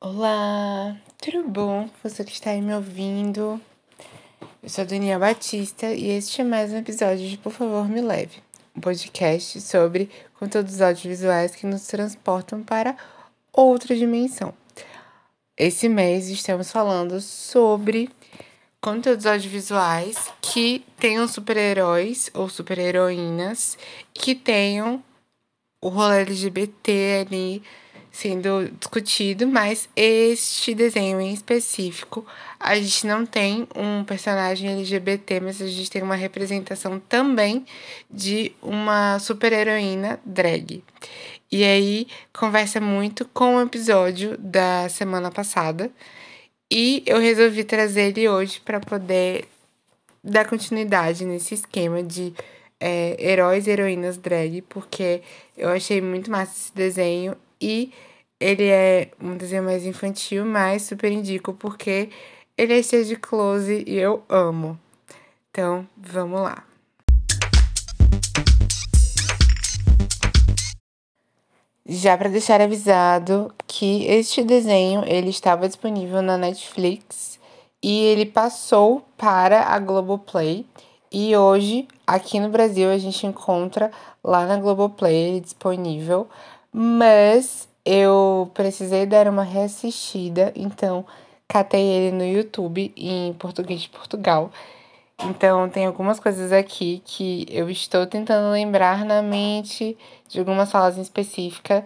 Olá, tudo bom? Você que está aí me ouvindo. Eu sou a Daniela Batista e este é mais um episódio de Por Favor Me Leve, um podcast sobre conteúdos audiovisuais que nos transportam para outra dimensão. Esse mês estamos falando sobre conteúdos audiovisuais que tenham super-heróis ou super-heroínas que tenham o rolê LGBT ali sendo discutido, mas este desenho em específico, a gente não tem um personagem LGBT, mas a gente tem uma representação também de uma super-heroína drag. E aí conversa muito com o episódio da semana passada. E eu resolvi trazer ele hoje para poder dar continuidade nesse esquema de é, heróis e heroínas drag, porque eu achei muito massa esse desenho e ele é um desenho mais infantil, mas super indico porque ele é cheio de close e eu amo. Então, vamos lá. Já para deixar avisado que este desenho ele estava disponível na Netflix e ele passou para a Globoplay e hoje aqui no Brasil a gente encontra lá na Globoplay disponível, mas eu precisei dar uma reassistida, então catei ele no YouTube em português de Portugal. Então tem algumas coisas aqui que eu estou tentando lembrar na mente de algumas falas em específica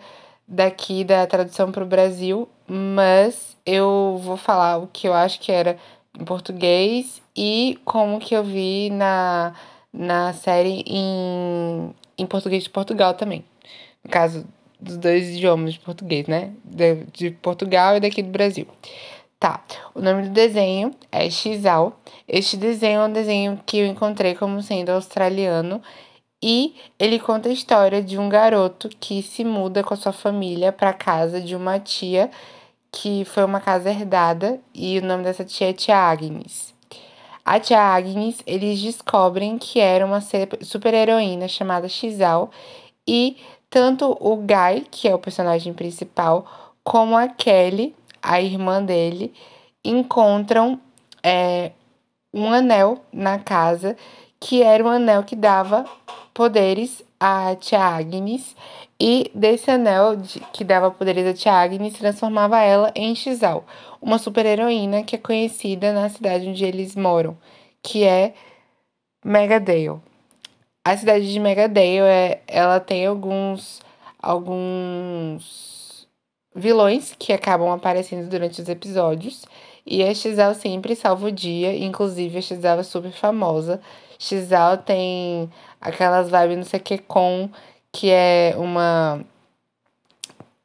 daqui da tradução para o Brasil, mas eu vou falar o que eu acho que era em português e como que eu vi na, na série em, em português de Portugal também. No caso, dos dois idiomas de português, né? De, de Portugal e daqui do Brasil. Tá, o nome do desenho é Xal. Este desenho é um desenho que eu encontrei como sendo australiano e ele conta a história de um garoto que se muda com a sua família para casa de uma tia que foi uma casa herdada e o nome dessa tia é Tia Agnes. A tia Agnes, eles descobrem que era uma super-heroína chamada Xal e tanto o Guy, que é o personagem principal, como a Kelly, a irmã dele, encontram é, um anel na casa que era um anel que dava poderes a Tia Agnes e desse anel de, que dava poderes a Tia Agnes transformava ela em Xal, uma super-heroína que é conhecida na cidade onde eles moram, que é Megadale. A cidade de Megadale, é, ela tem alguns, alguns vilões que acabam aparecendo durante os episódios. E a Xal sempre salva o dia, inclusive a Xal é super famosa. Xal tem aquelas vibes não sei o que é uma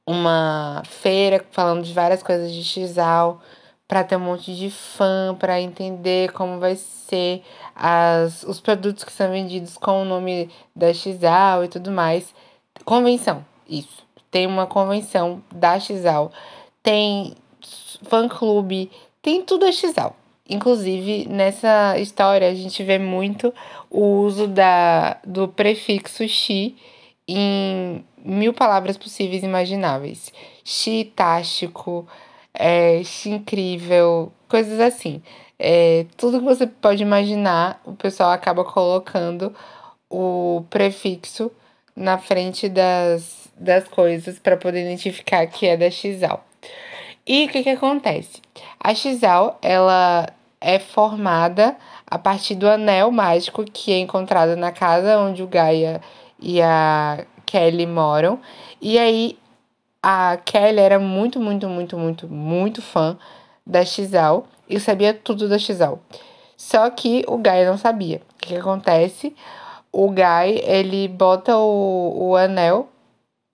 uma feira falando de várias coisas de Xal para ter um monte de fã, para entender como vai ser as, os produtos que são vendidos com o nome da Xal e tudo mais. Convenção, isso. Tem uma convenção da Xal, tem fã-clube, tem tudo a Xal. Inclusive, nessa história, a gente vê muito o uso da, do prefixo Xi em mil palavras possíveis e imagináveis. Xi tástico, é, incrível, coisas assim. É, tudo que você pode imaginar, o pessoal acaba colocando o prefixo na frente das, das coisas para poder identificar que é da Xal. E o que, que acontece? A Xal, ela é formada a partir do anel mágico que é encontrado na casa onde o Gaia e a Kelly moram. E aí a Kelly era muito, muito, muito, muito, muito fã da Xal e sabia tudo da Xal. Só que o Guy não sabia. O que, que acontece? O Guy, ele bota o, o anel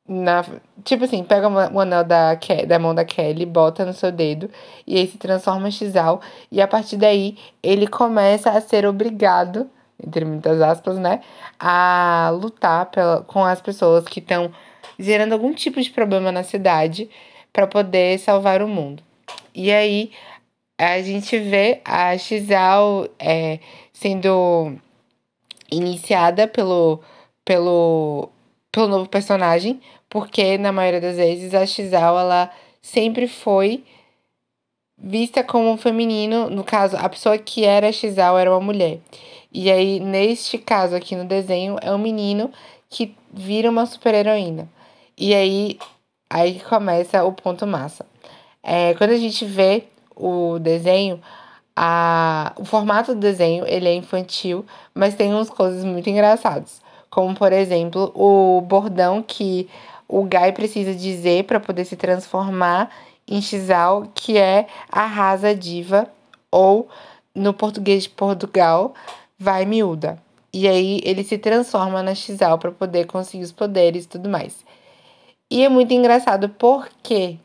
na. Tipo assim, pega o anel da, da mão da Kelly, bota no seu dedo e aí se transforma em Xal. E a partir daí, ele começa a ser obrigado, entre muitas aspas, né? A lutar pela, com as pessoas que estão gerando algum tipo de problema na cidade para poder salvar o mundo. E aí a gente vê a Xal é, sendo iniciada pelo, pelo, pelo novo personagem, porque na maioria das vezes a Xal ela sempre foi vista como feminino, no caso, a pessoa que era Xal era uma mulher. E aí, neste caso aqui no desenho, é um menino que vira uma super-heroína. E aí, aí começa o ponto massa. É, quando a gente vê o desenho, a, o formato do desenho ele é infantil, mas tem umas coisas muito engraçadas. Como, por exemplo, o bordão que o Guy precisa dizer para poder se transformar em Xal, que é arrasa diva, ou no português de Portugal, vai miúda. E aí ele se transforma na Xal para poder conseguir os poderes e tudo mais. E é muito engraçado porque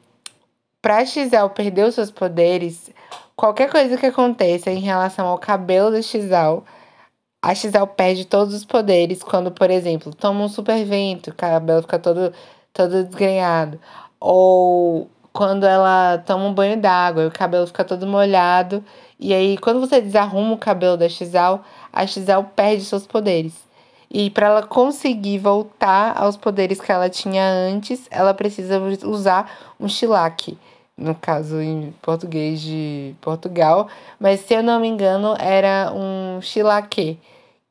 para Xal perder os seus poderes, qualquer coisa que aconteça em relação ao cabelo da Xal, a Xal perde todos os poderes quando, por exemplo, toma um super vento, o cabelo fica todo, todo desgrenhado. Ou quando ela toma um banho d'água e o cabelo fica todo molhado. E aí, quando você desarruma o cabelo da Xal, a Xal perde seus poderes. E para ela conseguir voltar aos poderes que ela tinha antes, ela precisa usar um chilaque. No caso, em português de Portugal. Mas, se eu não me engano, era um chilaque.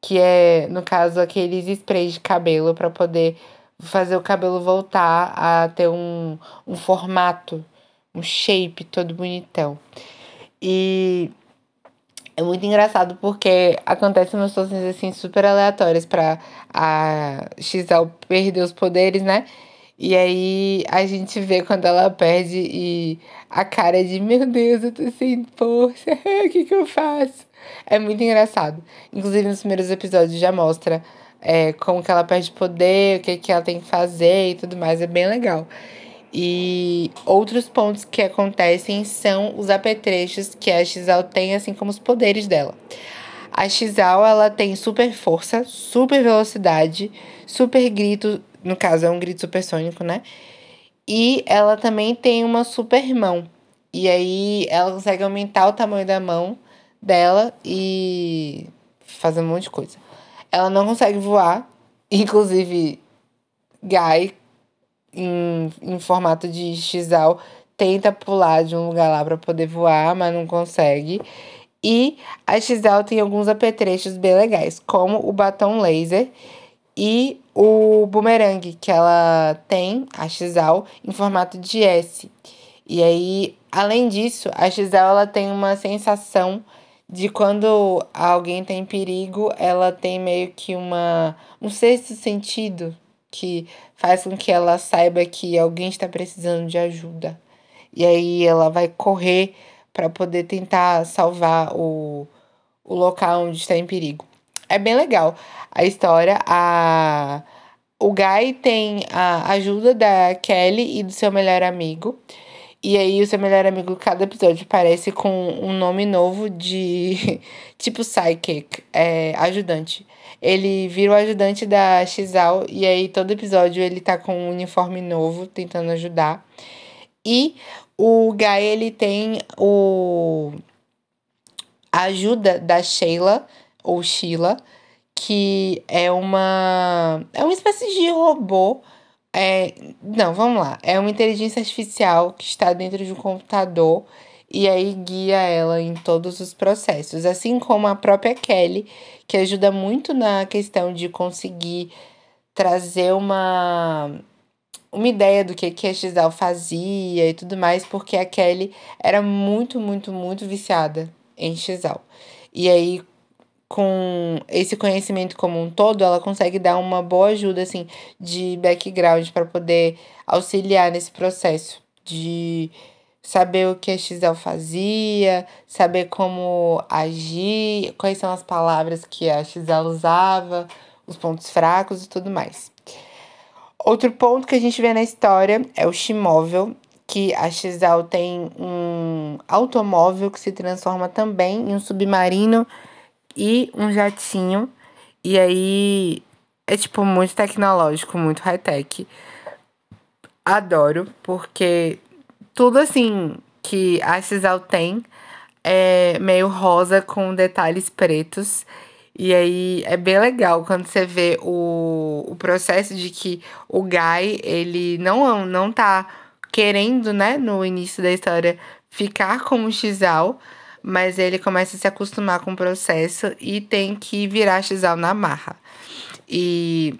Que é, no caso, aqueles sprays de cabelo para poder fazer o cabelo voltar a ter um, um formato, um shape todo bonitão. E é muito engraçado porque acontecem umas situações assim super aleatórias para a Xal perder os poderes, né? E aí a gente vê quando ela perde e a cara de meu Deus, eu tô sem força, o que que eu faço? É muito engraçado. Inclusive nos primeiros episódios já mostra é, como que ela perde poder, o que, que ela tem que fazer e tudo mais. É bem legal. E outros pontos que acontecem são os apetrechos que a Xal tem, assim como os poderes dela. A Xal, ela tem super força, super velocidade, super grito, no caso é um grito supersônico, né? E ela também tem uma super mão. E aí ela consegue aumentar o tamanho da mão dela e fazer um monte de coisa. Ela não consegue voar. Inclusive, Guy, em, em formato de Xal, tenta pular de um lugar lá para poder voar, mas não consegue. E a Xal tem alguns apetrechos bem legais, como o batom laser e o boomerang que ela tem, a Xal, em formato de S. E aí, além disso, a Xal ela tem uma sensação de quando alguém tem tá perigo, ela tem meio que uma um sexto sentido que faz com que ela saiba que alguém está precisando de ajuda. E aí ela vai correr para poder tentar salvar o, o local onde está em perigo. É bem legal a história. A, o Guy tem a ajuda da Kelly e do seu melhor amigo. E aí o seu melhor amigo, cada episódio parece com um nome novo de tipo psychic, é, ajudante. Ele vira o ajudante da Xal e aí todo episódio ele tá com um uniforme novo tentando ajudar. E o Guy ele tem o a ajuda da Sheila ou Sheila, que é uma é uma espécie de robô é, não, vamos lá. É uma inteligência artificial que está dentro de um computador e aí guia ela em todos os processos. Assim como a própria Kelly, que ajuda muito na questão de conseguir trazer uma, uma ideia do que, que a Xal fazia e tudo mais, porque a Kelly era muito, muito, muito viciada em Xal. E aí, com esse conhecimento como um todo, ela consegue dar uma boa ajuda assim de background para poder auxiliar nesse processo de saber o que a Xel fazia, saber como agir, quais são as palavras que a Xel usava, os pontos fracos e tudo mais. Outro ponto que a gente vê na história é o Shimóvel, que a Xel tem um automóvel que se transforma também em um submarino e um jatinho. E aí é tipo muito tecnológico, muito high-tech. Adoro, porque tudo assim que a Cisal tem é meio rosa com detalhes pretos. E aí é bem legal quando você vê o, o processo de que o Guy, ele não, não tá querendo, né, no início da história, ficar como Xal, mas ele começa a se acostumar com o processo e tem que virar Xal na marra. E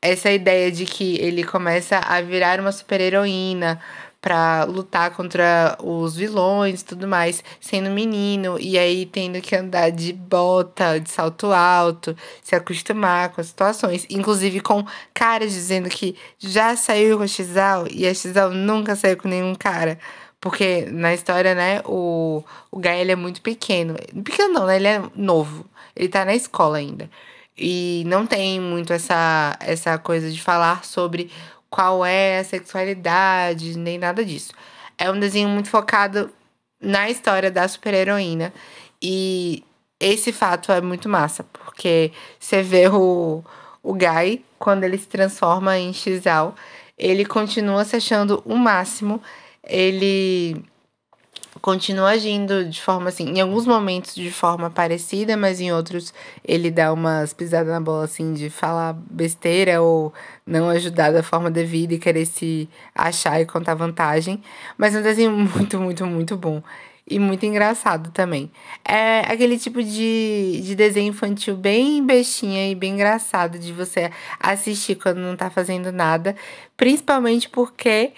essa ideia de que ele começa a virar uma super-heroína para lutar contra os vilões e tudo mais, sendo menino, e aí tendo que andar de bota, de salto alto, se acostumar com as situações, inclusive com caras dizendo que já saiu com a Xal e a Xal nunca saiu com nenhum cara. Porque na história, né, o, o Gael é muito pequeno. Pequeno não, né? Ele é novo. Ele tá na escola ainda. E não tem muito essa, essa coisa de falar sobre qual é a sexualidade, nem nada disso. É um desenho muito focado na história da super-heroína. E esse fato é muito massa, porque você vê o, o Guy, quando ele se transforma em Xal, ele continua se achando o máximo. Ele continua agindo de forma assim, em alguns momentos de forma parecida, mas em outros ele dá umas pisadas na bola assim de falar besteira ou não ajudar da forma devida e querer se achar e contar vantagem. Mas é um desenho muito, muito, muito bom. E muito engraçado também. É aquele tipo de, de desenho infantil bem bestinha e bem engraçado de você assistir quando não tá fazendo nada. Principalmente porque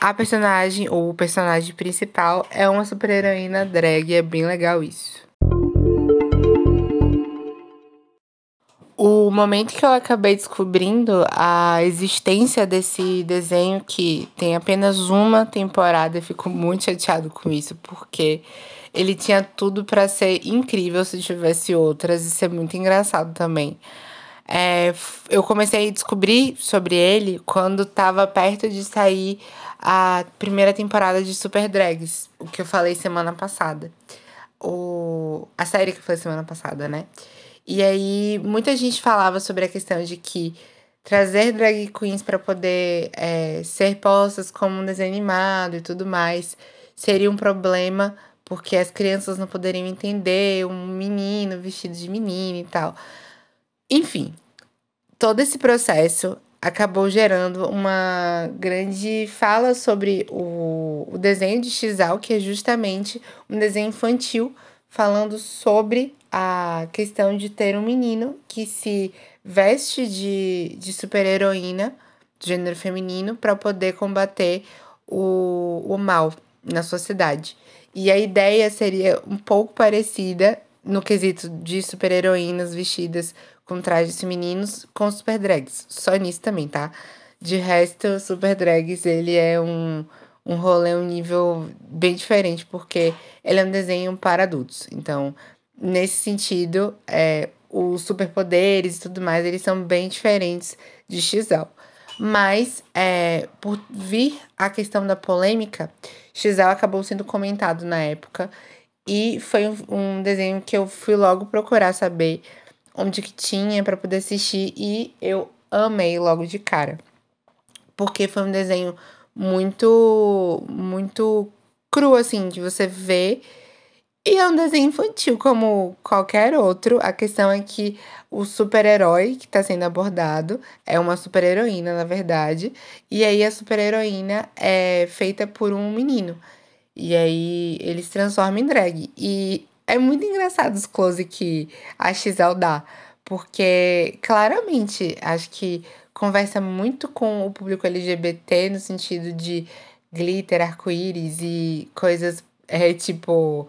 a personagem, ou o personagem principal, é uma super-heroína drag, é bem legal isso. O momento que eu acabei descobrindo a existência desse desenho, que tem apenas uma temporada, eu fico muito chateado com isso, porque ele tinha tudo para ser incrível se tivesse outras e ser muito engraçado também. É, eu comecei a descobrir sobre ele quando estava perto de sair a primeira temporada de Super Drags, o que eu falei semana passada. O, a série que foi semana passada, né? E aí, muita gente falava sobre a questão de que trazer drag queens para poder é, ser postas como um desenho animado e tudo mais seria um problema, porque as crianças não poderiam entender um menino vestido de menina e tal. Enfim, todo esse processo acabou gerando uma grande fala sobre o, o desenho de Xal, que é justamente um desenho infantil falando sobre a questão de ter um menino que se veste de, de super-heroína, gênero feminino, para poder combater o, o mal na sociedade. E a ideia seria um pouco parecida no quesito de super-heroínas vestidas com trajes femininos com super drags. Só nisso também, tá? De resto, super drags, ele é um, um rolê, um nível bem diferente, porque ele é um desenho para adultos. Então, nesse sentido, é, os superpoderes e tudo mais, eles são bem diferentes de XL. Mas, é, por vir a questão da polêmica, XL acabou sendo comentado na época. E foi um, um desenho que eu fui logo procurar saber onde que tinha para poder assistir e eu amei logo de cara. Porque foi um desenho muito muito cru assim, de você ver e é um desenho infantil como qualquer outro. A questão é que o super-herói que está sendo abordado é uma super-heroína, na verdade. E aí a super-heroína é feita por um menino. E aí ele se transforma em drag. E é muito engraçado os close que a XL dá, porque claramente acho que conversa muito com o público LGBT no sentido de glitter, arco-íris e coisas é, tipo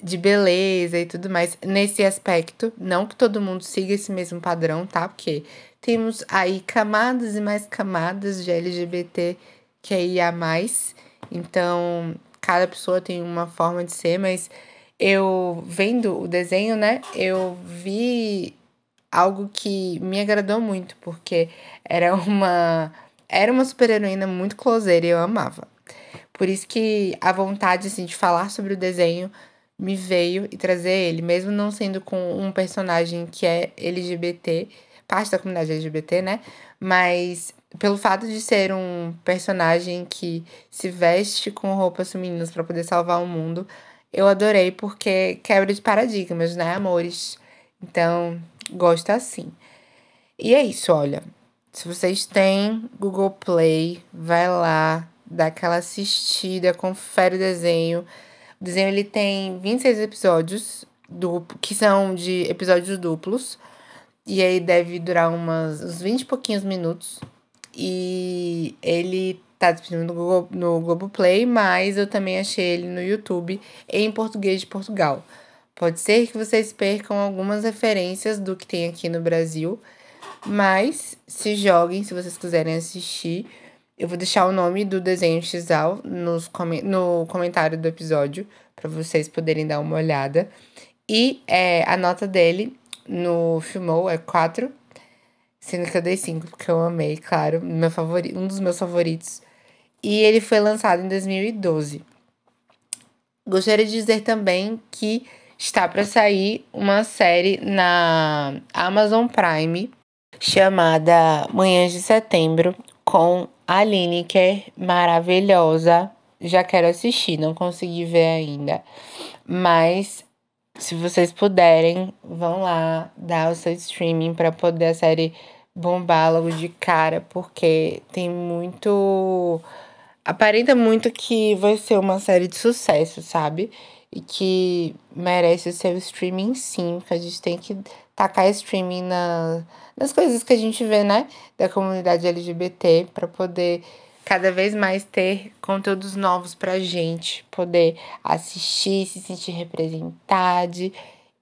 de beleza e tudo mais nesse aspecto. Não que todo mundo siga esse mesmo padrão, tá? Porque temos aí camadas e mais camadas de LGBT que aí há mais. Então, cada pessoa tem uma forma de ser, mas eu vendo o desenho, né, eu vi algo que me agradou muito, porque era uma era uma super-heroína muito closeira e eu amava. Por isso que a vontade assim, de falar sobre o desenho me veio e trazer ele, mesmo não sendo com um personagem que é LGBT, parte da comunidade LGBT, né? Mas pelo fato de ser um personagem que se veste com roupas femininas para poder salvar o mundo, eu adorei porque quebra de paradigmas, né, amores? Então, gosto assim. E é isso, olha. Se vocês têm Google Play, vai lá, dá aquela assistida, confere o desenho. O desenho ele tem 26 episódios, duplo, que são de episódios duplos. E aí deve durar umas, uns 20 e pouquinhos minutos. E ele tá disponível no, Google, no Globoplay, mas eu também achei ele no YouTube em português de Portugal. Pode ser que vocês percam algumas referências do que tem aqui no Brasil, mas se joguem se vocês quiserem assistir. Eu vou deixar o nome do desenho Xal nos, no comentário do episódio para vocês poderem dar uma olhada. E é, a nota dele no Filmou é 4, sendo que eu dei 5 porque eu amei, claro, meu favorito, um dos meus favoritos. E ele foi lançado em 2012. Gostaria de dizer também que está para sair uma série na Amazon Prime chamada Manhãs de Setembro com a Lineker maravilhosa. Já quero assistir, não consegui ver ainda. Mas se vocês puderem, vão lá dar o seu streaming para poder a série bombar logo de cara, porque tem muito. Aparenta muito que vai ser uma série de sucesso, sabe? E que merece o seu streaming sim, porque a gente tem que tacar streaming na, nas coisas que a gente vê, né? Da comunidade LGBT, para poder cada vez mais ter conteúdos novos pra gente, poder assistir, se sentir representado.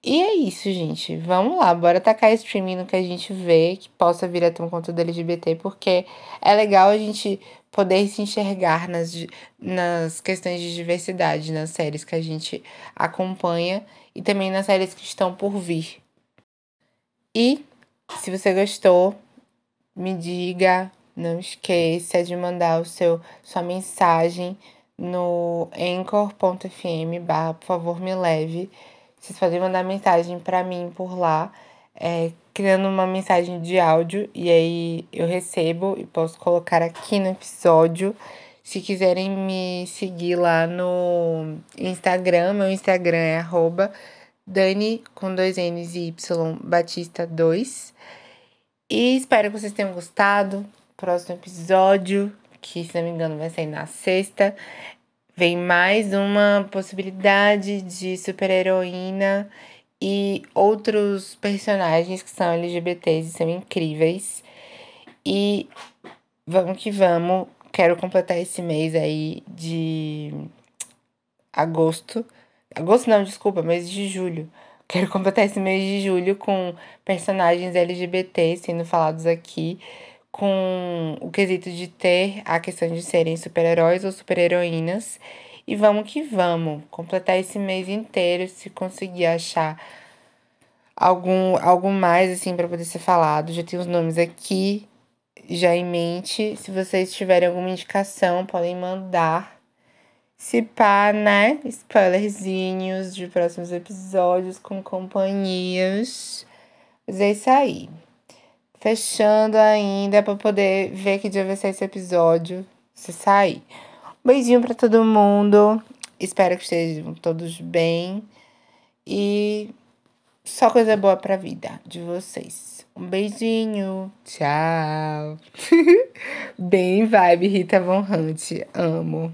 E é isso, gente. Vamos lá, bora tacar streaming no que a gente vê, que possa vir a ter um conteúdo LGBT, porque é legal a gente poder se enxergar nas, nas questões de diversidade, nas séries que a gente acompanha e também nas séries que estão por vir. E se você gostou, me diga, não esqueça de mandar o seu sua mensagem no anchor.fm barra por favor me leve. Vocês podem mandar mensagem para mim por lá, é, criando uma mensagem de áudio e aí eu recebo e posso colocar aqui no episódio. Se quiserem me seguir lá no Instagram, meu Instagram é arroba Dani com dois N's e Y Batista 2. E espero que vocês tenham gostado próximo episódio, que se não me engano vai sair na sexta, vem mais uma possibilidade de super-heroína e outros personagens que são LGBTs e são incríveis. E vamos que vamos. Quero completar esse mês aí de agosto. Agosto não, desculpa, mês de julho. Quero completar esse mês de julho com personagens LGBT sendo falados aqui com o quesito de ter a questão de serem super-heróis ou super-heroínas. E vamos que vamos, completar esse mês inteiro se conseguir achar algum algo mais assim para poder ser falado. Já tem os nomes aqui já em mente. Se vocês tiverem alguma indicação, podem mandar. Se pá, né? Spoilerzinhos de próximos episódios com companhias. Mas é isso aí fechando ainda para poder ver que dia vai ser esse episódio, se sair. Beijinho para todo mundo. Espero que estejam todos bem e só coisa boa pra vida de vocês. Um beijinho. Tchau. bem vibe Rita Von Hunt. Amo.